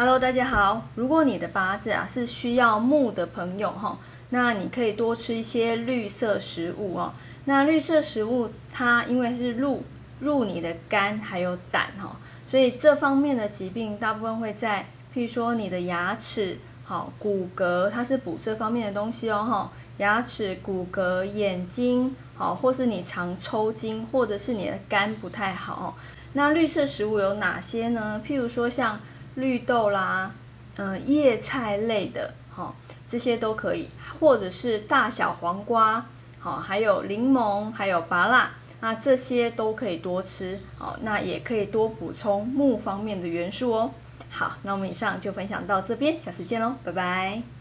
Hello，大家好。如果你的八字啊是需要木的朋友哈，那你可以多吃一些绿色食物哦。那绿色食物它因为是入入你的肝还有胆哈，所以这方面的疾病大部分会在，譬如说你的牙齿、好骨骼，它是补这方面的东西哦哈。牙齿、骨骼、眼睛，好，或是你常抽筋，或者是你的肝不太好。那绿色食物有哪些呢？譬如说像绿豆啦，嗯，叶菜类的，好，这些都可以，或者是大小黄瓜，好，还有柠檬，还有芭辣，那这些都可以多吃，好，那也可以多补充木方面的元素哦。好，那我们以上就分享到这边，下次见喽，拜拜。